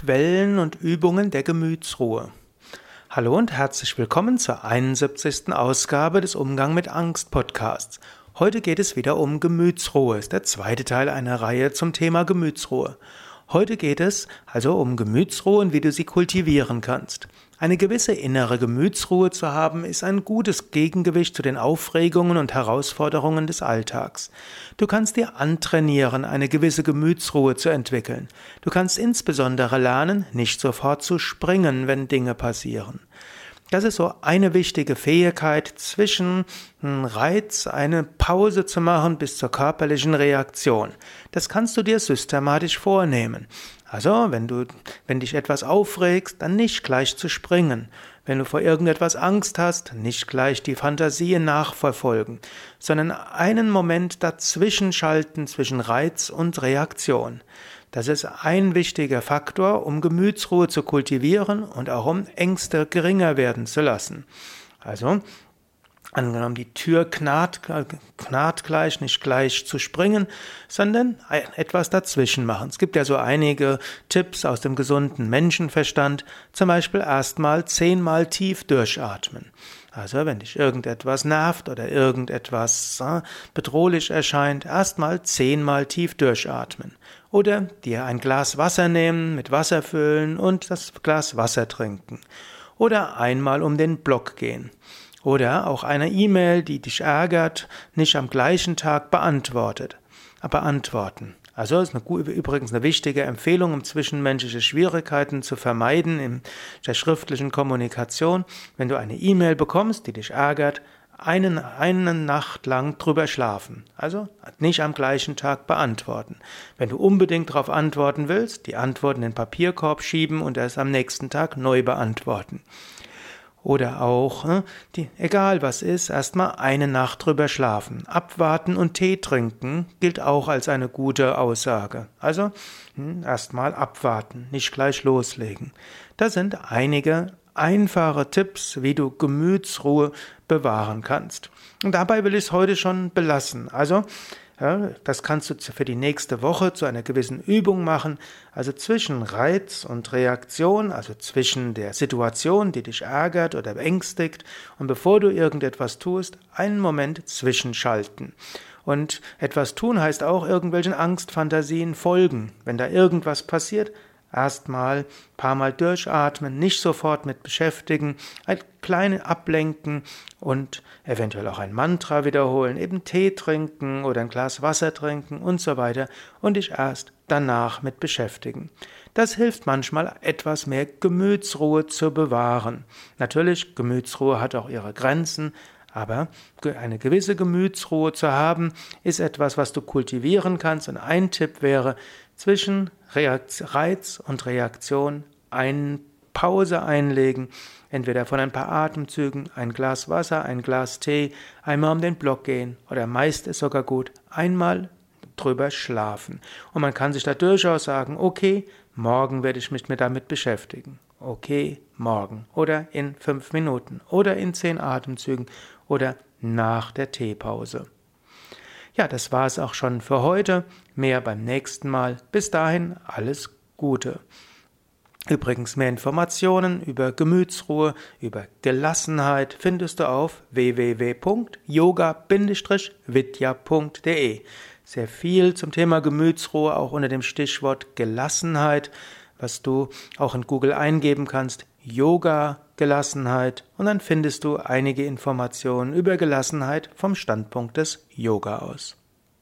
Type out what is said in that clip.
Quellen und Übungen der Gemütsruhe. Hallo und herzlich willkommen zur 71. Ausgabe des Umgang mit Angst Podcasts. Heute geht es wieder um Gemütsruhe, ist der zweite Teil einer Reihe zum Thema Gemütsruhe. Heute geht es also um Gemütsruhe und wie du sie kultivieren kannst. Eine gewisse innere Gemütsruhe zu haben, ist ein gutes Gegengewicht zu den Aufregungen und Herausforderungen des Alltags. Du kannst dir antrainieren, eine gewisse Gemütsruhe zu entwickeln. Du kannst insbesondere lernen, nicht sofort zu springen, wenn Dinge passieren. Das ist so eine wichtige Fähigkeit, zwischen Reiz eine Pause zu machen bis zur körperlichen Reaktion. Das kannst du dir systematisch vornehmen. Also, wenn du, wenn dich etwas aufregst, dann nicht gleich zu springen. Wenn du vor irgendetwas Angst hast, nicht gleich die Fantasien nachverfolgen, sondern einen Moment dazwischen schalten zwischen Reiz und Reaktion. Das ist ein wichtiger Faktor, um Gemütsruhe zu kultivieren und auch um Ängste geringer werden zu lassen. Also, angenommen, die Tür knarrt, knarrt gleich, nicht gleich zu springen, sondern etwas dazwischen machen. Es gibt ja so einige Tipps aus dem gesunden Menschenverstand, zum Beispiel erstmal zehnmal tief durchatmen. Also wenn dich irgendetwas nervt oder irgendetwas äh, bedrohlich erscheint, erstmal zehnmal tief durchatmen. Oder dir ein Glas Wasser nehmen, mit Wasser füllen und das Glas Wasser trinken. Oder einmal um den Block gehen. Oder auch eine E-Mail, die dich ärgert, nicht am gleichen Tag beantwortet. Beantworten. Also ist eine, übrigens eine wichtige Empfehlung, um zwischenmenschliche Schwierigkeiten zu vermeiden in der schriftlichen Kommunikation. Wenn du eine E-Mail bekommst, die dich ärgert, einen, eine Nacht lang drüber schlafen. Also nicht am gleichen Tag beantworten. Wenn du unbedingt darauf antworten willst, die Antwort in den Papierkorb schieben und erst am nächsten Tag neu beantworten. Oder auch, ne, die, egal was ist, erstmal eine Nacht drüber schlafen. Abwarten und Tee trinken gilt auch als eine gute Aussage. Also hm, erstmal abwarten, nicht gleich loslegen. Da sind einige einfache Tipps, wie du Gemütsruhe bewahren kannst. Und dabei will ich es heute schon belassen. Also ja, das kannst du für die nächste Woche zu einer gewissen Übung machen. Also zwischen Reiz und Reaktion, also zwischen der Situation, die dich ärgert oder beängstigt, und bevor du irgendetwas tust, einen Moment zwischenschalten. Und etwas tun heißt auch irgendwelchen Angstfantasien folgen. Wenn da irgendwas passiert, Erstmal paar Mal durchatmen, nicht sofort mit beschäftigen, ein kleines Ablenken und eventuell auch ein Mantra wiederholen, eben Tee trinken oder ein Glas Wasser trinken und so weiter und dich erst danach mit beschäftigen. Das hilft manchmal etwas mehr Gemütsruhe zu bewahren. Natürlich, Gemütsruhe hat auch ihre Grenzen, aber eine gewisse Gemütsruhe zu haben, ist etwas, was du kultivieren kannst. Und ein Tipp wäre, zwischen Reiz und Reaktion eine Pause einlegen, entweder von ein paar Atemzügen, ein Glas Wasser, ein Glas Tee, einmal um den Block gehen oder meist ist sogar gut, einmal drüber schlafen. Und man kann sich da durchaus sagen, okay, morgen werde ich mich mit damit beschäftigen. Okay, morgen oder in fünf Minuten oder in zehn Atemzügen oder nach der Teepause. Ja, das war es auch schon für heute. Mehr beim nächsten Mal. Bis dahin alles Gute. Übrigens mehr Informationen über Gemütsruhe, über Gelassenheit findest du auf www.yoga-vidya.de. Sehr viel zum Thema Gemütsruhe auch unter dem Stichwort Gelassenheit, was du auch in Google eingeben kannst. Yoga Gelassenheit und dann findest du einige Informationen über Gelassenheit vom Standpunkt des Yoga aus.